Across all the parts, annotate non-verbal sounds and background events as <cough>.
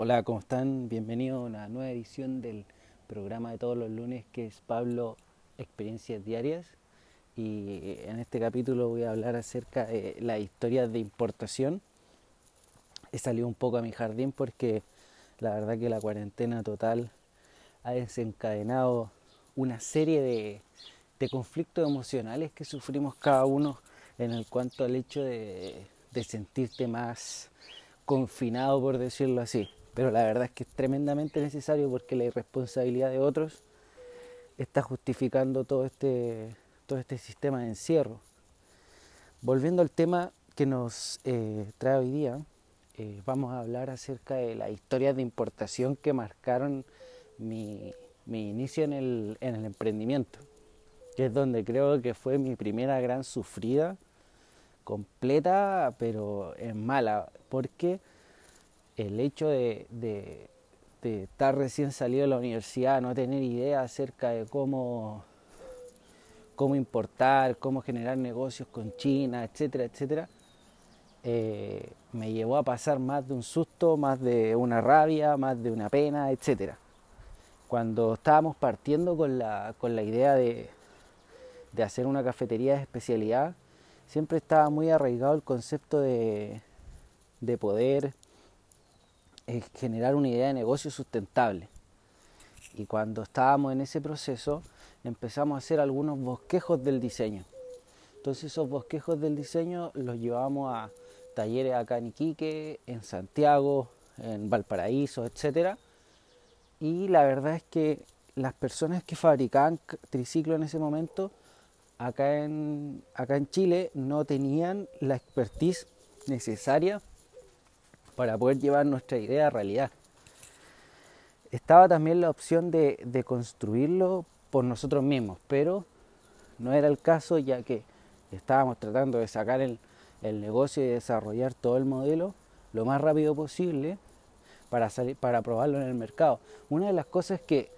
Hola, ¿cómo están? Bienvenidos a una nueva edición del programa de todos los lunes que es Pablo Experiencias Diarias. Y en este capítulo voy a hablar acerca de la historia de importación. He salido un poco a mi jardín porque la verdad que la cuarentena total ha desencadenado una serie de, de conflictos emocionales que sufrimos cada uno en el cuanto al hecho de, de sentirte más confinado, por decirlo así pero la verdad es que es tremendamente necesario porque la irresponsabilidad de otros está justificando todo este, todo este sistema de encierro. Volviendo al tema que nos eh, trae hoy día, eh, vamos a hablar acerca de las historias de importación que marcaron mi, mi inicio en el, en el emprendimiento, que es donde creo que fue mi primera gran sufrida, completa, pero es mala, porque el hecho de, estar recién salido de la universidad, no tener idea acerca de cómo, importar, cómo generar negocios con China, etcétera, etcétera, eh, me llevó a pasar más de un susto, más de una rabia, más de una pena, etcétera. Cuando estábamos partiendo con la, con la idea de, hacer una cafetería de especialidad, siempre estaba muy arraigado el concepto de poder es generar una idea de negocio sustentable. Y cuando estábamos en ese proceso, empezamos a hacer algunos bosquejos del diseño. Entonces esos bosquejos del diseño los llevamos a talleres acá en Iquique, en Santiago, en Valparaíso, etc. Y la verdad es que las personas que fabricaban triciclo en ese momento, acá en, acá en Chile, no tenían la expertise necesaria para poder llevar nuestra idea a realidad. Estaba también la opción de, construirlo por nosotros mismos, pero no era el caso ya que estábamos tratando de sacar el, negocio y desarrollar todo el modelo lo más rápido posible para, salir, para probarlo en el mercado. Una de las cosas que,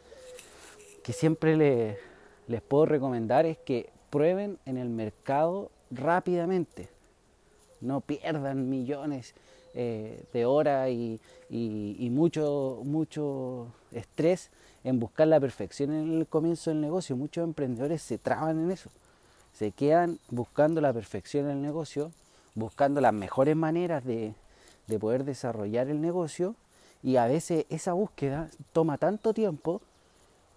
que siempre les puedo recomendar es que prueben en el mercado rápidamente. No pierdan millones eh, de horas y, mucho, mucho estrés en buscar la perfección en el comienzo del negocio. Muchos emprendedores se traban en eso. Se quedan buscando la perfección en el negocio, buscando las mejores maneras de, de poder desarrollar el negocio y a veces esa búsqueda toma tanto tiempo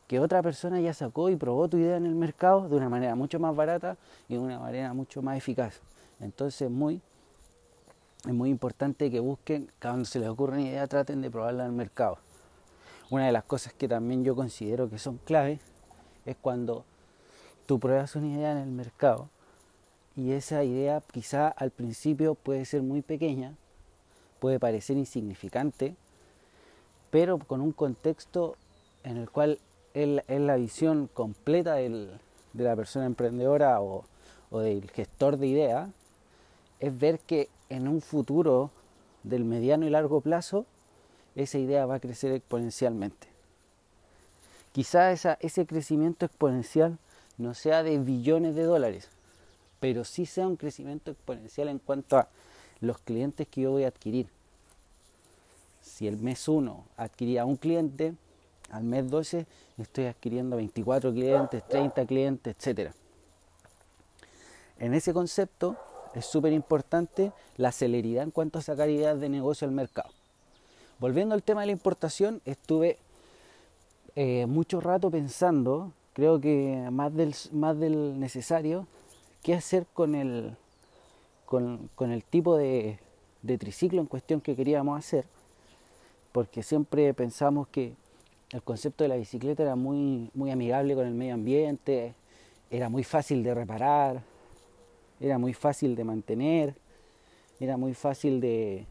que otra persona ya sacó y probó tu idea en el mercado de una manera mucho más barata y de una manera mucho más eficaz. Entonces muy es muy importante que busquen, cuando se les ocurra una idea, traten de probarla en el mercado. Una de las cosas que también yo considero que son claves es cuando tú pruebas una idea en el mercado y esa idea quizá al principio puede ser muy pequeña, puede parecer insignificante, pero con un contexto en el cual es la visión completa de la persona emprendedora o, o del gestor de idea, es ver que en un futuro del mediano y largo plazo, esa idea va a crecer exponencialmente. Quizá ese crecimiento exponencial no sea de billones de dólares, pero sí sea un crecimiento exponencial en cuanto a los clientes que yo voy a adquirir. Si el mes 1 adquiría un cliente, al mes 12 estoy adquiriendo 24 clientes, 30 clientes, etc. En ese concepto, es súper importante la celeridad en cuanto a sacar ideas de negocio al mercado. Volviendo al tema de la importación, estuve eh, mucho rato pensando, creo que más del, más del necesario, qué hacer con el, con, el tipo de, de triciclo en cuestión que queríamos hacer, porque siempre pensamos que el concepto de la bicicleta era muy, muy amigable con el medio ambiente, era muy fácil de reparar, era muy fácil de mantener, era muy fácil de,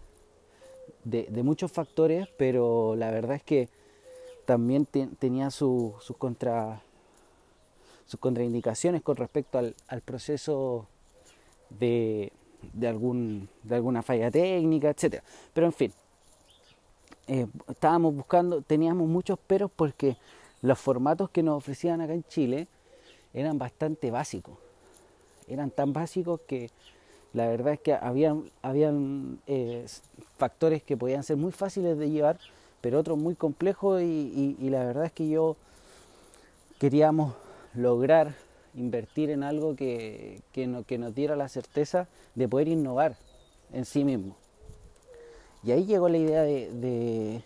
de, muchos factores, pero la verdad es que también tenía sus contra, sus contraindicaciones con respecto al, proceso de, de, algún, de alguna falla técnica, etc. Pero en fin, eh, estábamos buscando, teníamos muchos peros porque los formatos que nos ofrecían acá en Chile eran bastante básicos eran tan básicos que la verdad es que habían, habían eh, factores que podían ser muy fáciles de llevar, pero otros muy complejos y, la verdad es que yo queríamos lograr invertir en algo que, que, nos diera la certeza de poder innovar en sí mismo. Y ahí llegó la idea de,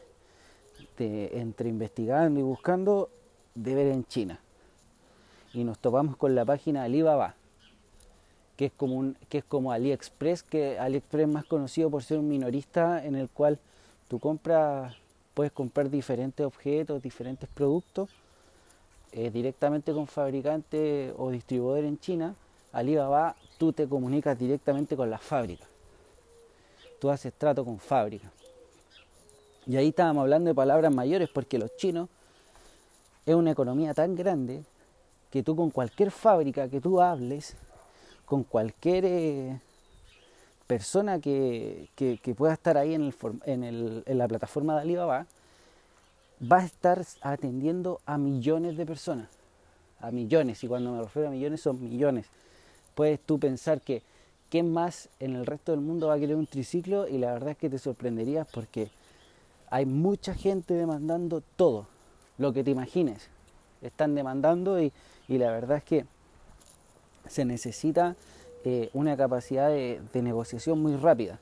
de, entre investigando y buscando, de ver en China. Y nos topamos con la página Alibaba, que es como, un, que es como AliExpress, que AliExpress es más conocido por ser un minorista en el cual tú compras, puedes comprar diferentes objetos, diferentes productos eh, directamente con fabricante o distribuidor en China. Alibaba, tú te comunicas directamente con la fábrica. Tú haces trato con fábrica. Y ahí estábamos hablando de palabras mayores porque los chinos es una economía tan grande que tú con cualquier fábrica que tú hables, con cualquier eh, persona que, pueda estar ahí en, el, en, la plataforma de Alibaba, va a estar atendiendo a millones de personas, a millones, y cuando me refiero a millones son millones. Puedes tú pensar que quién más en el resto del mundo va a querer un triciclo y la verdad es que te sorprenderías porque hay mucha gente demandando todo, lo que te imagines. Están demandando y la verdad es que se necesita eh, una capacidad de, negociación muy rápida.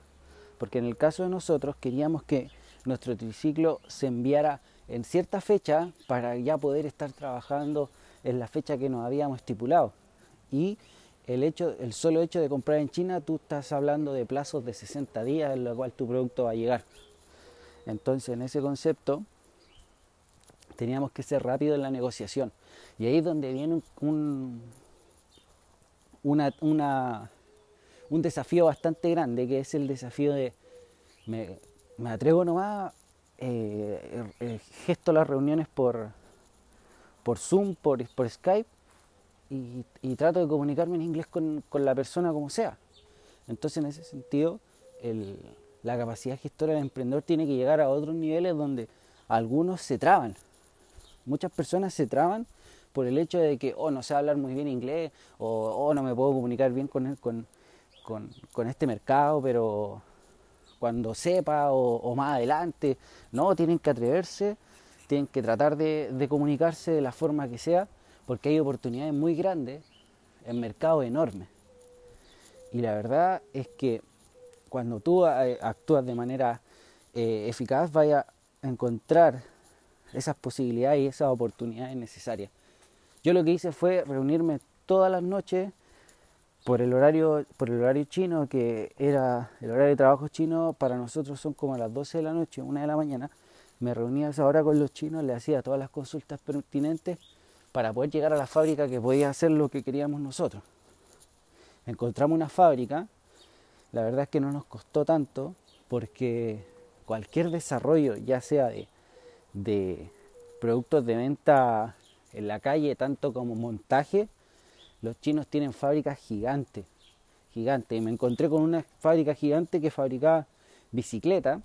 Porque en el caso de nosotros queríamos que nuestro triciclo se enviara en cierta fecha para ya poder estar trabajando en la fecha que nos habíamos estipulado. Y el, hecho, el solo hecho de comprar en China, tú estás hablando de plazos de 60 días en los cual tu producto va a llegar. Entonces, en ese concepto, teníamos que ser rápido en la negociación. Y ahí es donde viene un, una, un desafío bastante grande, que es el desafío de, me, atrevo nomás, eh, eh, gesto las reuniones por, por Zoom, por, por Skype, y, trato de comunicarme en inglés con, la persona como sea. Entonces, en ese sentido, la capacidad gestora del emprendedor tiene que llegar a otros niveles donde algunos se traban. Muchas personas se traban por el hecho de que, oh, no sé hablar muy bien inglés, o oh, no me puedo comunicar bien con, con, con, este mercado, pero cuando sepa o, más adelante, no, tienen que atreverse, tienen que tratar de, comunicarse de la forma que sea, porque hay oportunidades muy grandes en mercados enormes. Y la verdad es que cuando tú eh, actúas de manera eh, eficaz, vaya a encontrar esas posibilidades y esas oportunidades necesarias. Yo lo que hice fue reunirme todas las noches por el horario, por el horario chino, que era el horario de trabajo chino, para nosotros son como las 12 de la noche, 1 de la mañana. Me reunía a esa hora con los chinos, le hacía todas las consultas pertinentes para poder llegar a la fábrica que podía hacer lo que queríamos nosotros. Encontramos una fábrica, la verdad es que no nos costó tanto, porque cualquier desarrollo, ya sea de, de productos de venta en la calle, tanto como montaje, los chinos tienen fábricas gigantes, gigantes. Me encontré con una fábrica gigante que fabricaba bicicleta,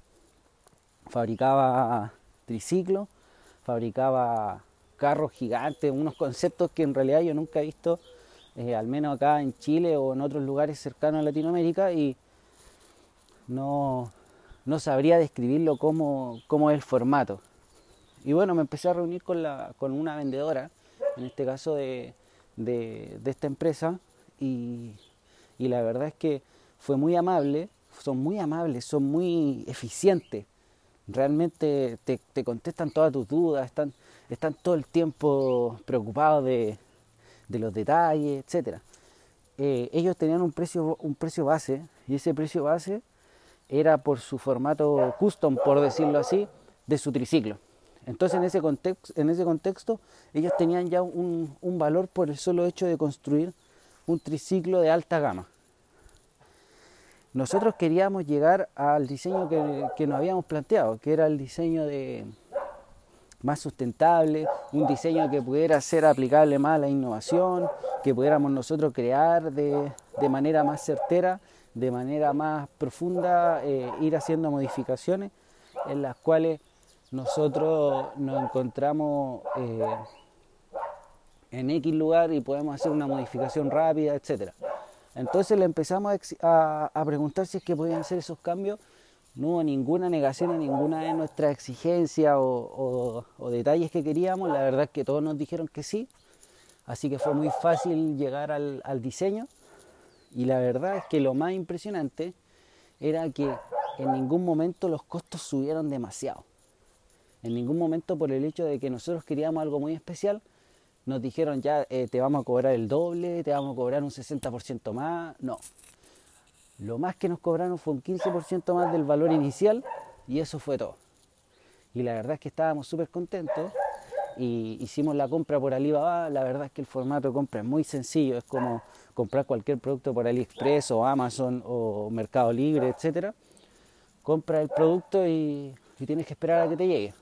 fabricaba triciclo, fabricaba carros gigantes, unos conceptos que en realidad yo nunca he visto, eh, al menos acá en Chile o en otros lugares cercanos a Latinoamérica, y no, no sabría describirlo como, como es el formato. Y bueno, me empecé a reunir con, la, con una vendedora, en este caso de, esta empresa, y, la verdad es que fue muy amable, son muy amables, son muy eficientes. Realmente te, contestan todas tus dudas, están, están todo el tiempo preocupados de, los detalles, etc. Eh, ellos tenían un precio, un precio base y ese precio base era por su formato custom, por decirlo así, de su triciclo. Entonces en ese, contexto, en ese contexto ellos tenían ya un, valor por el solo hecho de construir un triciclo de alta gama. Nosotros queríamos llegar al diseño que, nos habíamos planteado, que era el diseño de más sustentable, un diseño que pudiera ser aplicable más a la innovación, que pudiéramos nosotros crear de, manera más certera, de manera más profunda, eh, ir haciendo modificaciones en las cuales nosotros nos encontramos eh, en X lugar y podemos hacer una modificación rápida, etc. Entonces le empezamos a, preguntar si es que podían hacer esos cambios no hubo ninguna negación a ninguna de nuestras exigencias o, detalles que queríamos. La verdad es que todos nos dijeron que sí. Así que fue muy fácil llegar al, diseño. Y la verdad es que lo más impresionante era que en ningún momento los costos subieron demasiado. En ningún momento por el hecho de que nosotros queríamos algo muy especial, nos dijeron ya eh, te vamos a cobrar el doble, te vamos a cobrar un 60% más. No, lo más que nos cobraron fue un 15% más del valor inicial y eso fue todo. Y la verdad es que estábamos súper contentos y hicimos la compra por Alibaba. La verdad es que el formato de compra es muy sencillo, es como comprar cualquier producto por AliExpress o Amazon o Mercado Libre, etc. Compra el producto y, tienes que esperar a que te llegue.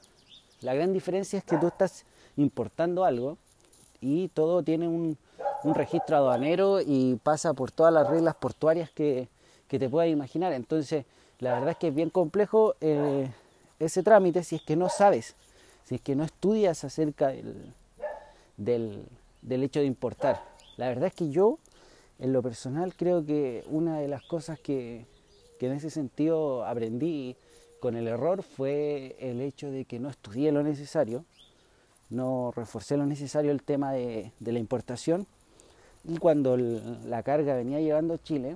La gran diferencia es que tú estás importando algo y todo tiene un, un registro aduanero y pasa por todas las reglas portuarias que, que te puedas imaginar. Entonces, la verdad es que es bien complejo eh, ese trámite si es que no sabes, si es que no estudias acerca del, del, hecho de importar. La verdad es que yo, en lo personal, creo que una de las cosas que, que en ese sentido aprendí con el error fue el hecho de que no estudié lo necesario, no reforcé lo necesario el tema de, la importación y cuando la carga venía llegando a Chile,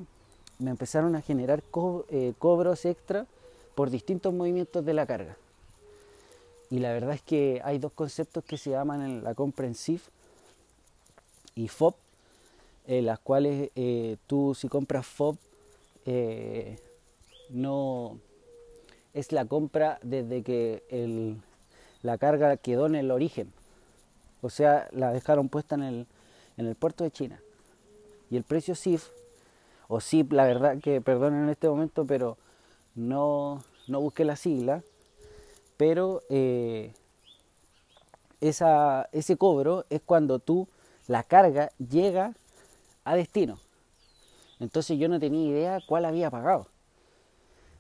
me empezaron a generar eh, cobros extra por distintos movimientos de la carga. Y la verdad es que hay dos conceptos que se llaman en la compra en SIF y FOB, en las cuales eh, tú si compras FOB eh, no es la compra desde que la carga quedó en el origen. O sea, la dejaron puesta en el, en el puerto de China. Y el precio SIF o sí, la verdad que perdonen en este momento, pero no, no busqué la sigla, pero eh, esa, ese cobro es cuando tú, la carga llega a destino. Entonces yo no tenía idea cuál había pagado.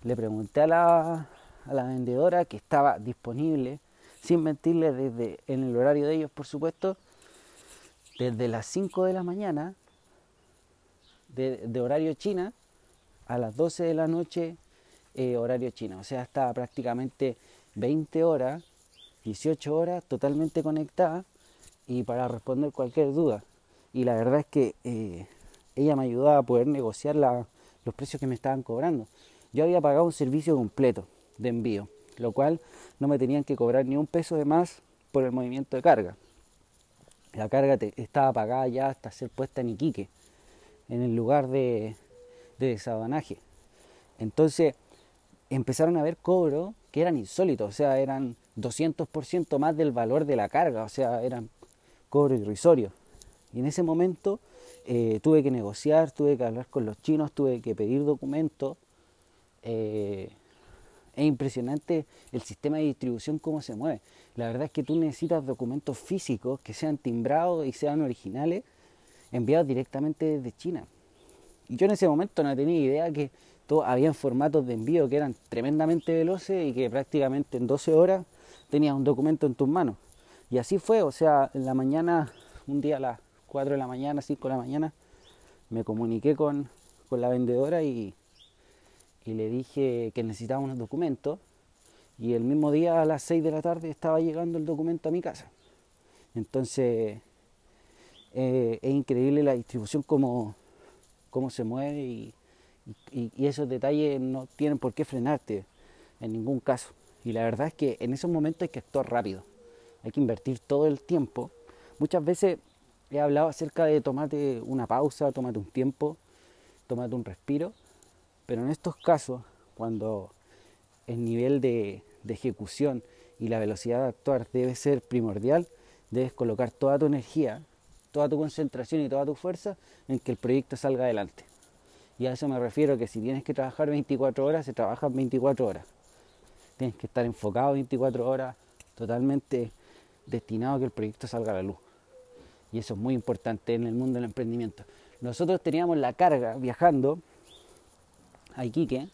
Le pregunté a la, a la vendedora que estaba disponible, sin mentirle desde en el horario de ellos, por supuesto, desde las 5 de la mañana de, horario China a las 12 de la noche eh, horario China. O sea, estaba prácticamente 20 horas, 18 horas totalmente conectada y para responder cualquier duda. Y la verdad es que eh, ella me ayudaba a poder negociar los precios que me estaban cobrando. Yo había pagado un servicio completo de envío, lo cual no me tenían que cobrar ni un peso de más por el movimiento de carga. La carga estaba pagada ya hasta ser puesta en Iquique en el lugar de, de desabanaje. Entonces empezaron a haber cobros que eran insólitos, o sea, eran 200% más del valor de la carga, o sea, eran cobros irrisorios. Y en ese momento eh, tuve que negociar, tuve que hablar con los chinos, tuve que pedir documentos. Eh, es impresionante el sistema de distribución, cómo se mueve. La verdad es que tú necesitas documentos físicos que sean timbrados y sean originales enviados directamente desde China. Y yo en ese momento no tenía idea que todo, habían formatos de envío que eran tremendamente veloces y que prácticamente en 12 horas tenías un documento en tus manos. Y así fue, o sea, en la mañana, un día a las 4 de la mañana, 5 de la mañana, me comuniqué con, la vendedora y, y le dije que necesitaba unos documentos y el mismo día a las 6 de la tarde estaba llegando el documento a mi casa. Entonces eh, es increíble la distribución, cómo, cómo se mueve y, esos detalles no tienen por qué frenarte en ningún caso. Y la verdad es que en esos momentos hay que actuar rápido, hay que invertir todo el tiempo. Muchas veces he hablado acerca de tomarte una pausa, tomate un tiempo, tomate un respiro, pero en estos casos, cuando el nivel de ejecución y la velocidad de actuar debe ser primordial, debes colocar toda tu energía toda tu concentración y toda tu fuerza en que el proyecto salga adelante. Y a eso me refiero que si tienes que trabajar 24 horas, se trabajan 24 horas. Tienes que estar enfocado 24 horas, totalmente destinado a que el proyecto salga a la luz. Y eso es muy importante en el mundo del emprendimiento. Nosotros teníamos la carga viajando a Iquique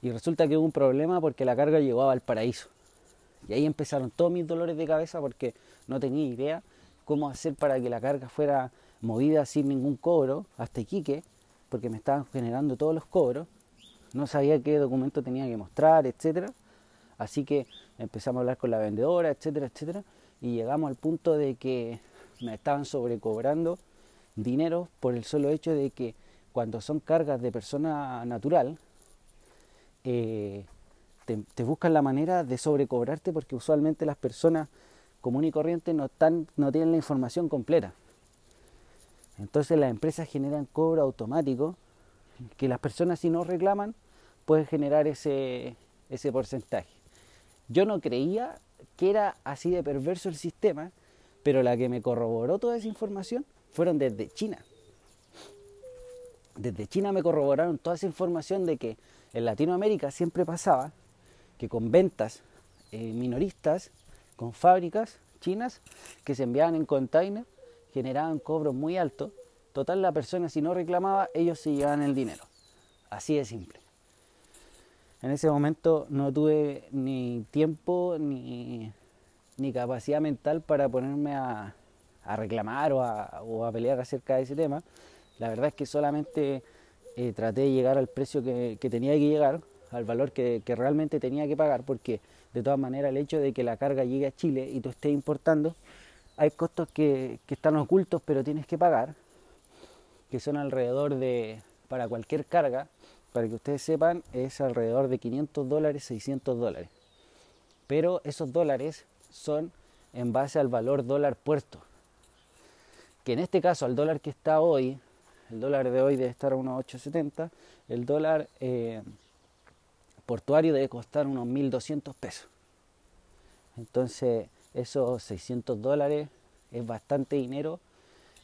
y resulta que hubo un problema porque la carga llegó a Valparaíso. Y ahí empezaron todos mis dolores de cabeza porque no tenía idea cómo hacer para que la carga fuera movida sin ningún cobro hasta Iquique, porque me estaban generando todos los cobros. no sabía qué documento tenía que mostrar, etcétera. Así que empezamos a hablar con la vendedora, etcétera, etcétera, y llegamos al punto de que me estaban sobrecobrando dinero por el solo hecho de que cuando son cargas de persona natural, eh, te, buscan la manera de sobrecobrarte porque usualmente las personas comunes y corrientes no, están, no tienen la información completa. Entonces las empresas generan cobro automático que las personas si no reclaman pueden generar ese, ese porcentaje. Yo no creía que era así de perverso el sistema, pero la que me corroboró toda esa información fueron desde China. Desde China me corroboraron toda esa información de que en Latinoamérica siempre pasaba que con ventas eh, minoristas, con fábricas chinas que se enviaban en container, generaban cobros muy altos. Total, la persona si no reclamaba, ellos se llevaban el dinero. Así de simple. En ese momento no tuve ni tiempo ni, capacidad mental para ponerme a, reclamar o a, pelear acerca de ese tema. La verdad es que solamente eh, traté de llegar al precio que, tenía que llegar, al valor que, realmente tenía que pagar, porque de todas maneras el hecho de que la carga llegue a Chile y tú estés importando, hay costos que, que están ocultos pero tienes que pagar, que son alrededor de, para cualquier carga, para que ustedes sepan, es alrededor de 500 dólares, 600 dólares. Pero esos dólares son en base al valor dólar puerto. Que en este caso, al dólar que está hoy, el dólar de hoy debe estar a unos 8.70, el dólar eh, portuario debe costar unos 1.200 pesos. Entonces, esos 600 dólares es bastante dinero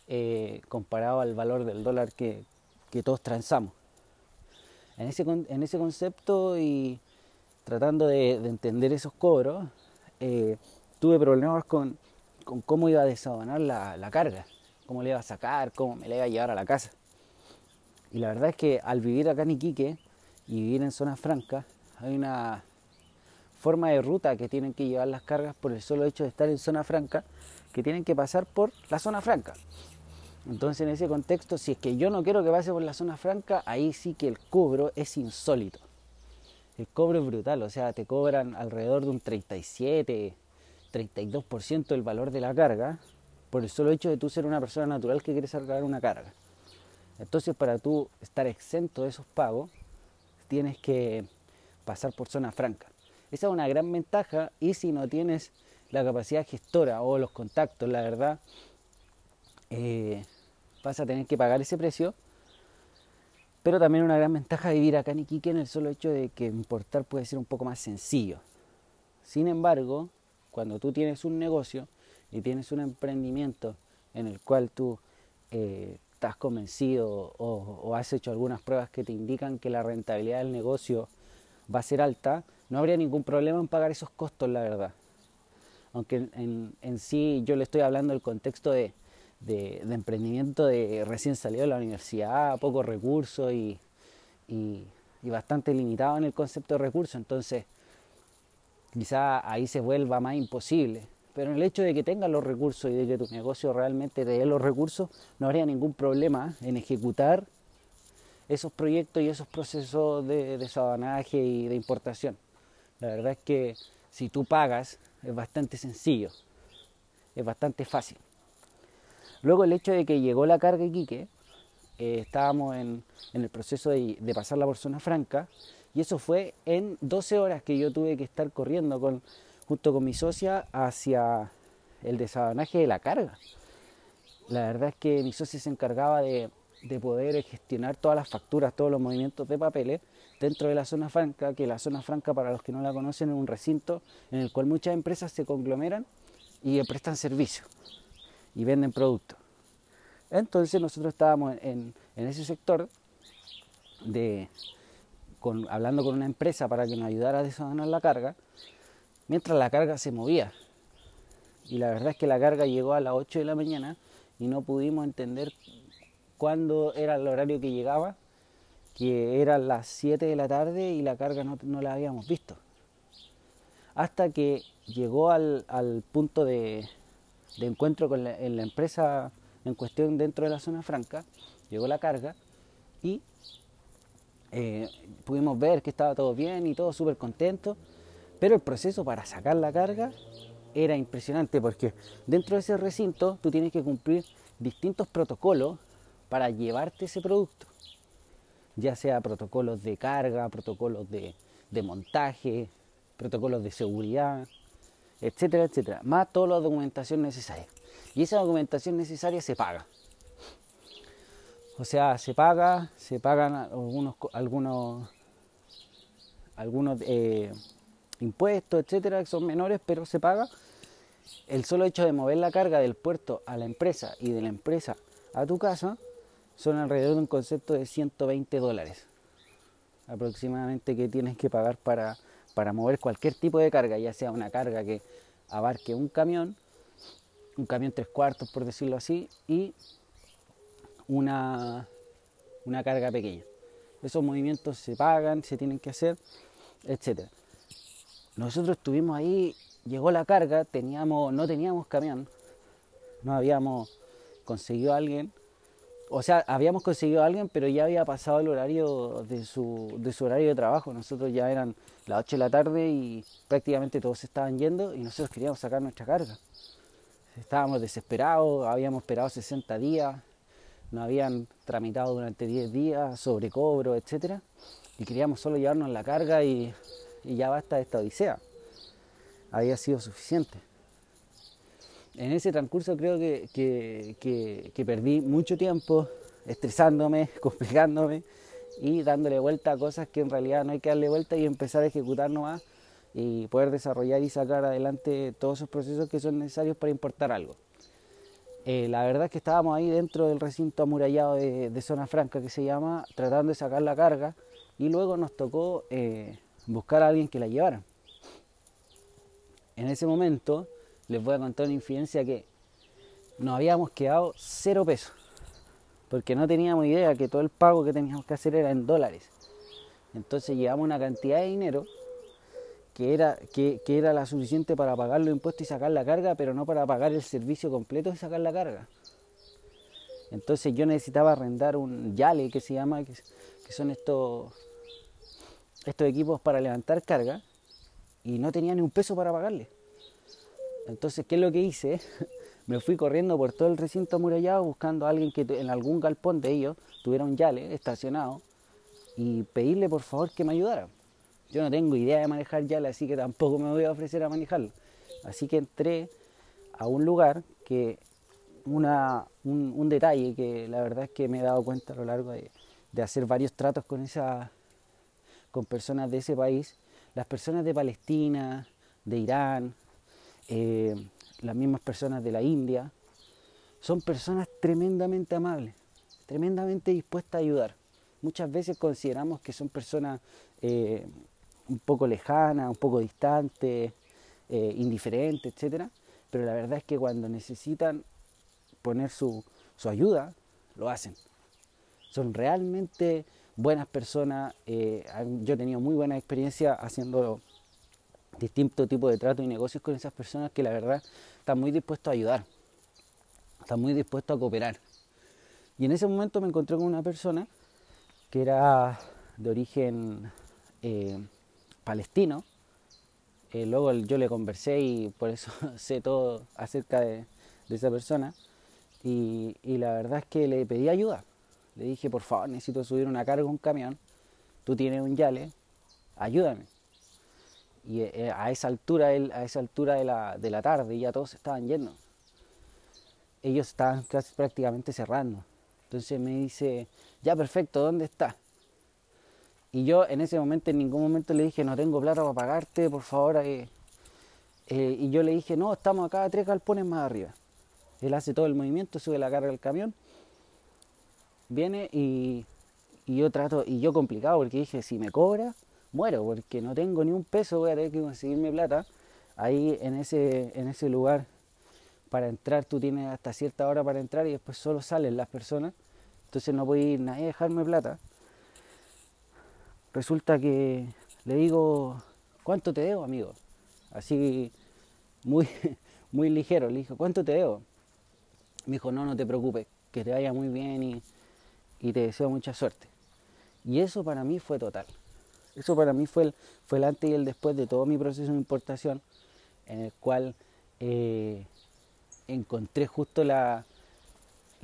eh, comparado al valor del dólar que, que todos transamos. En ese, en ese concepto y tratando de, entender esos cobros, eh, tuve problemas con, cómo iba a desabonar la, carga, cómo le iba a sacar, cómo me la iba a llevar a la casa. Y la verdad es que al vivir acá en Iquique y vivir en zonas francas, hay una forma de ruta que tienen que llevar las cargas por el solo hecho de estar en zona franca, que tienen que pasar por la zona franca. Entonces en ese contexto, si es que yo no quiero que pase por la zona franca, ahí sí que el cobro es insólito. El cobro es brutal, o sea, te cobran alrededor de un 37, 32% del valor de la carga por el solo hecho de tú ser una persona natural que quiere cargar una carga. Entonces para tú estar exento de esos pagos, tienes que pasar por zona franca. Esa es una gran ventaja y si no tienes la capacidad gestora o los contactos, la verdad, eh, vas a tener que pagar ese precio. Pero también una gran ventaja de vivir acá en Iquique en el solo hecho de que importar puede ser un poco más sencillo. Sin embargo, cuando tú tienes un negocio y tienes un emprendimiento en el cual tú eh, estás convencido o, has hecho algunas pruebas que te indican que la rentabilidad del negocio va a ser alta, no habría ningún problema en pagar esos costos, la verdad. Aunque en, sí yo le estoy hablando del contexto de, emprendimiento de recién salido de la universidad, pocos recursos y, bastante limitado en el concepto de recursos. Entonces, quizá ahí se vuelva más imposible. Pero en el hecho de que tengas los recursos y de que tu negocio realmente te dé los recursos, no habría ningún problema en ejecutar esos proyectos y esos procesos de, de y de importación. La verdad es que si tú pagas es bastante sencillo, es bastante fácil. Luego el hecho de que llegó la carga Iquique, eh, estábamos en, el proceso de, pasarla por zona franca y eso fue en 12 horas que yo tuve que estar corriendo con, junto con mi socia hacia el desabanaje de la carga. La verdad es que mi socia se encargaba de, poder gestionar todas las facturas, todos los movimientos de papeles dentro de la zona franca, que la zona franca para los que no la conocen es un recinto en el cual muchas empresas se conglomeran y prestan servicios y venden productos. Entonces nosotros estábamos en, ese sector de, hablando con una empresa para que nos ayudara a desadonar la carga, mientras la carga se movía. Y la verdad es que la carga llegó a las 8 de la mañana y no pudimos entender cuándo era el horario que llegaba, que eran las 7 de la tarde y la carga no, la habíamos visto. Hasta que llegó al punto de, de encuentro con la, en la empresa en cuestión dentro de la zona franca, llegó la carga y Eh, pudimos ver que estaba todo bien y todo súper contento, pero el proceso para sacar la carga era impresionante porque dentro de ese recinto tú tienes que cumplir distintos protocolos para llevarte ese producto, ya sea protocolos de carga, protocolos de, montaje, protocolos de seguridad, etcétera, etcétera, más toda la documentación necesaria. Y esa documentación necesaria se paga. O sea, se paga, se pagan algunos, algunos, algunos eh, impuestos, etcétera, que son menores, pero se paga. El solo hecho de mover la carga del puerto a la empresa y de la empresa a tu casa son alrededor de un concepto de 120 dólares aproximadamente que tienes que pagar para, para mover cualquier tipo de carga, ya sea una carga que abarque un camión, un camión tres cuartos por decirlo así, y una, una carga pequeña. Esos movimientos se pagan, se tienen que hacer, etc. Nosotros estuvimos ahí, llegó la carga, teníamos, no teníamos camión, no habíamos conseguido a alguien, o sea, habíamos conseguido a alguien, pero ya había pasado el horario de su, de su horario de trabajo. Nosotros ya eran las 8 de la tarde y prácticamente todos estaban yendo y nosotros queríamos sacar nuestra carga. Estábamos desesperados, habíamos esperado 60 días, nos habían tramitado durante 10 días sobre cobro, etc. Y queríamos solo llevarnos la carga y, ya basta de esta odisea. Había sido suficiente. En ese transcurso creo que, que perdí mucho tiempo estresándome, <laughs> complicándome y dándole vuelta a cosas que en realidad no hay que darle vuelta y empezar a ejecutar nomás y poder desarrollar y sacar adelante todos esos procesos que son necesarios para importar algo. Eh, la verdad es que estábamos ahí dentro del recinto amurallado de, Zona Franca que se llama, tratando de sacar la carga y luego nos tocó eh, buscar a alguien que la llevara. En ese momento les voy a contar una infidencia que nos habíamos quedado cero pesos porque no teníamos idea que todo el pago que teníamos que hacer era en dólares. Entonces llevamos una cantidad de dinero que era, que, era la suficiente para pagar los impuestos y sacar la carga, pero no para pagar el servicio completo y sacar la carga. Entonces yo necesitaba arrendar un Yale que se llama, que, son estos, estos equipos para levantar carga, y no tenía ni un peso para pagarle. Entonces, ¿qué es lo que hice? <laughs> Me fui corriendo por todo el recinto amurallado buscando a alguien que en algún galpón de ellos tuviera un Yale estacionado y pedirle por favor que me ayudara. Yo no tengo idea de manejar Yale, así que tampoco me voy a ofrecer a manejarlo. Así que entré a un lugar que una, un, detalle que la verdad es que me he dado cuenta a lo largo de, hacer varios tratos con, esa, con personas de ese país, las personas de Palestina, de Irán, eh, las mismas personas de la India, son personas tremendamente amables, tremendamente dispuestas a ayudar. Muchas veces consideramos que son personas eh, un poco lejana, un poco distante, eh, indiferente, etc. Pero la verdad es que cuando necesitan poner su, ayuda, lo hacen. Son realmente buenas personas. Eh, yo he tenido muy buena experiencia haciendo distintos tipos de tratos y negocios con esas personas que la verdad están muy dispuestos a ayudar, están muy dispuestos a cooperar. Y en ese momento me encontré con una persona que era de origen eh, palestino. Eh, luego yo le conversé y por eso <laughs> sé todo acerca de, esa persona. Y, la verdad es que le pedí ayuda. Le dije, por favor, necesito subir una carga, un camión. Tú tienes un yale, ayúdame. Y eh, a esa altura, a esa altura de la, de la tarde, ya todos estaban yendo. Ellos estaban casi prácticamente cerrando. Entonces me dice, ya perfecto, ¿dónde está? Y yo en ese momento, en ningún momento le dije, no tengo plata para pagarte, por favor. Eh, eh, y yo le dije, no, estamos acá a tres galpones más arriba. Él hace todo el movimiento, sube la carga del camión, viene y, yo trato, y yo complicado, porque dije, si me cobra, muero, porque no tengo ni un peso, voy a tener que conseguirme plata. Ahí en ese, en ese lugar, para entrar, tú tienes hasta cierta hora para entrar y después solo salen las personas. Entonces no puede ir nadie a dejarme plata resulta que le digo, ¿cuánto te debo, amigo? Así muy, <laughs> muy ligero, le dije, ¿cuánto te debo? Me dijo, no, no te preocupes, que te vaya muy bien y, te deseo mucha suerte. Y eso para mí fue total. Eso para mí fue el, fue el antes y el después de todo mi proceso de importación, en el cual eh, encontré justo la,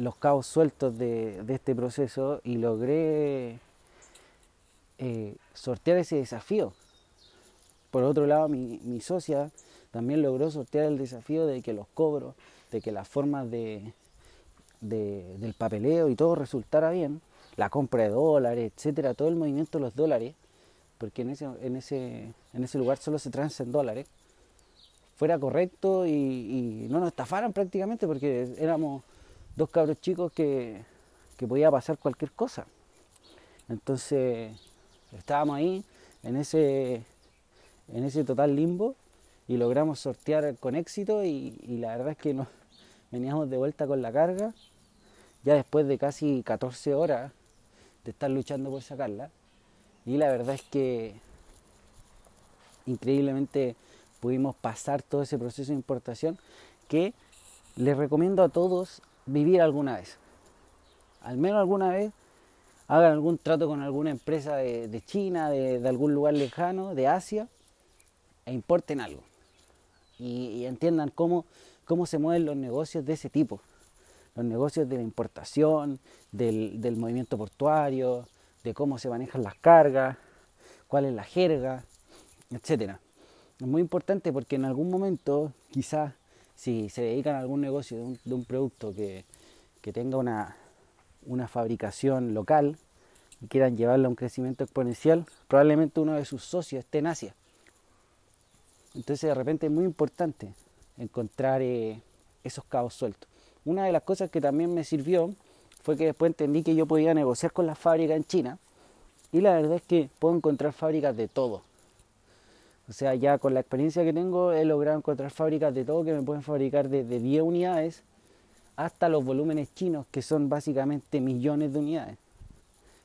los cabos sueltos de, este proceso y logré eh, sortear ese desafío. Por otro lado, mi, socia también logró sortear el desafío de que los cobros, de que las formas de, del papeleo y todo resultara bien, la compra de dólares, etcétera, todo el movimiento de los dólares, porque en ese, en ese, en ese lugar solo se transan dólares, fuera correcto y, no nos estafaran prácticamente porque éramos dos cabros chicos que, que podía pasar cualquier cosa. Entonces estábamos ahí en ese, en ese total limbo y logramos sortear con éxito y, la verdad es que nos veníamos de vuelta con la carga ya después de casi 14 horas de estar luchando por sacarla y la verdad es que increíblemente pudimos pasar todo ese proceso de importación que les recomiendo a todos vivir alguna vez. Al menos alguna vez hagan algún trato con alguna empresa de, China, de, algún lugar lejano, de Asia, e importen algo. Y, entiendan cómo, cómo se mueven los negocios de ese tipo. Los negocios de la importación, del, del movimiento portuario, de cómo se manejan las cargas, cuál es la jerga, etcétera. Es muy importante porque en algún momento, quizás, si se dedican a algún negocio de un, producto que, tenga una, una fabricación local y quieran llevarlo a un crecimiento exponencial, probablemente uno de sus socios esté en Asia. Entonces de repente es muy importante encontrar eh, esos cabos sueltos. Una de las cosas que también me sirvió fue que después entendí que yo podía negociar con las fábricas en China y la verdad es que puedo encontrar fábricas de todo. O sea, ya con la experiencia que tengo he logrado encontrar fábricas de todo que me pueden fabricar desde 10 unidades hasta los volúmenes chinos que son básicamente millones de unidades.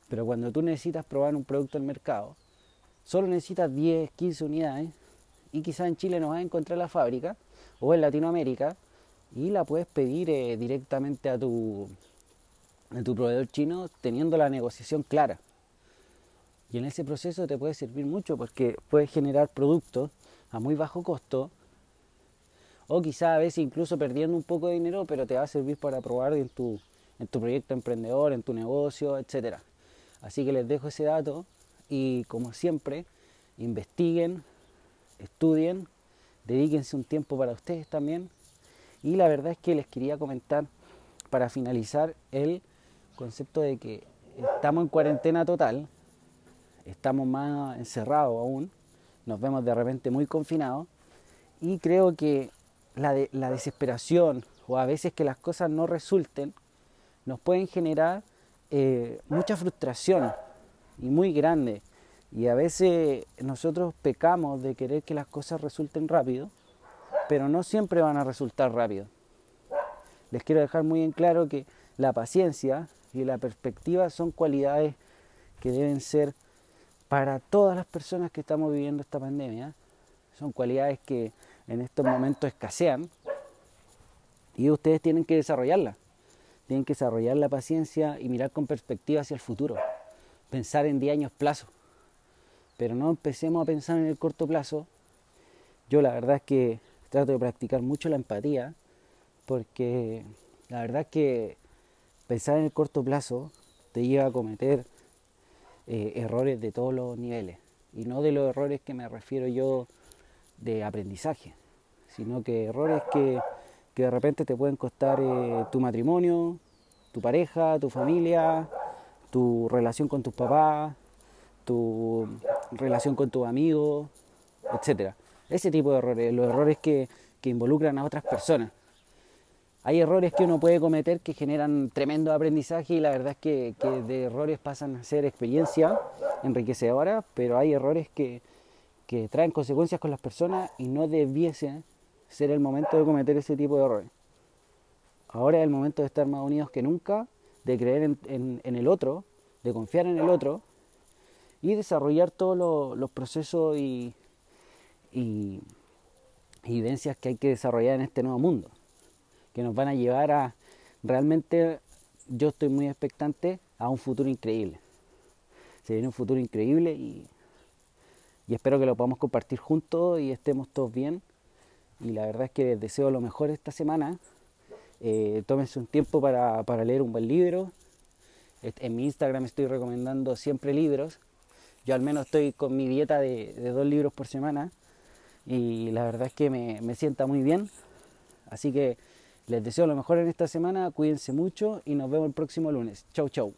Pero cuando tú necesitas probar un producto en mercado, solo necesitas 10, 15 unidades y quizás en Chile no vas a encontrar la fábrica o en Latinoamérica y la puedes pedir eh, directamente a tu, a tu proveedor chino teniendo la negociación clara. Y en ese proceso te puede servir mucho porque puedes generar productos a muy bajo costo o quizá a veces incluso perdiendo un poco de dinero, pero te va a servir para probar en tu, en tu proyecto emprendedor, en tu negocio, etc. Así que les dejo ese dato y como siempre, investiguen, estudien, dedíquense un tiempo para ustedes también. Y la verdad es que les quería comentar para finalizar el concepto de que estamos en cuarentena total, estamos más encerrados aún, nos vemos de repente muy confinados y creo que la, la desesperación o a veces que las cosas no resulten nos pueden generar eh, mucha frustración y muy grande. Y a veces nosotros pecamos de querer que las cosas resulten rápido, pero no siempre van a resultar rápido. Les quiero dejar muy en claro que la paciencia y la perspectiva son cualidades que deben ser para todas las personas que estamos viviendo esta pandemia. Son cualidades que en estos momentos escasean y ustedes tienen que desarrollarlas. Tienen que desarrollar la paciencia y mirar con perspectiva hacia el futuro. Pensar en 10 años plazo. Pero no empecemos a pensar en el corto plazo. Yo la verdad es que trato de practicar mucho la empatía porque la verdad es que pensar en el corto plazo te lleva a cometer eh, errores de todos los niveles. Y no de los errores que me refiero yo de aprendizaje, sino que errores que, de repente te pueden costar eh, tu matrimonio, tu pareja, tu familia, tu relación con tus papás, tu relación con tus amigos, etc. Ese tipo de errores, los errores que, que involucran a otras personas. Hay errores que uno puede cometer que generan tremendo aprendizaje y la verdad es que, de errores pasan a ser experiencia enriquecedora, pero hay errores que, traen consecuencias con las personas y no debiese ser el momento de cometer ese tipo de errores. Ahora es el momento de estar más unidos que nunca, de creer en, el otro, de confiar en el otro y desarrollar todos los, procesos y, y vivencias que hay que desarrollar en este nuevo mundo que nos van a llevar a realmente, yo estoy muy expectante a un futuro increíble. Se viene un futuro increíble y, espero que lo podamos compartir juntos y estemos todos bien. Y la verdad es que les deseo lo mejor esta semana. Eh, tómense un tiempo para, leer un buen libro. En mi Instagram estoy recomendando siempre libros. Yo al menos estoy con mi dieta de, dos libros por semana y la verdad es que me, me sienta muy bien. Así que les deseo lo mejor en esta semana, cuídense mucho y nos vemos el próximo lunes. Chau, chau.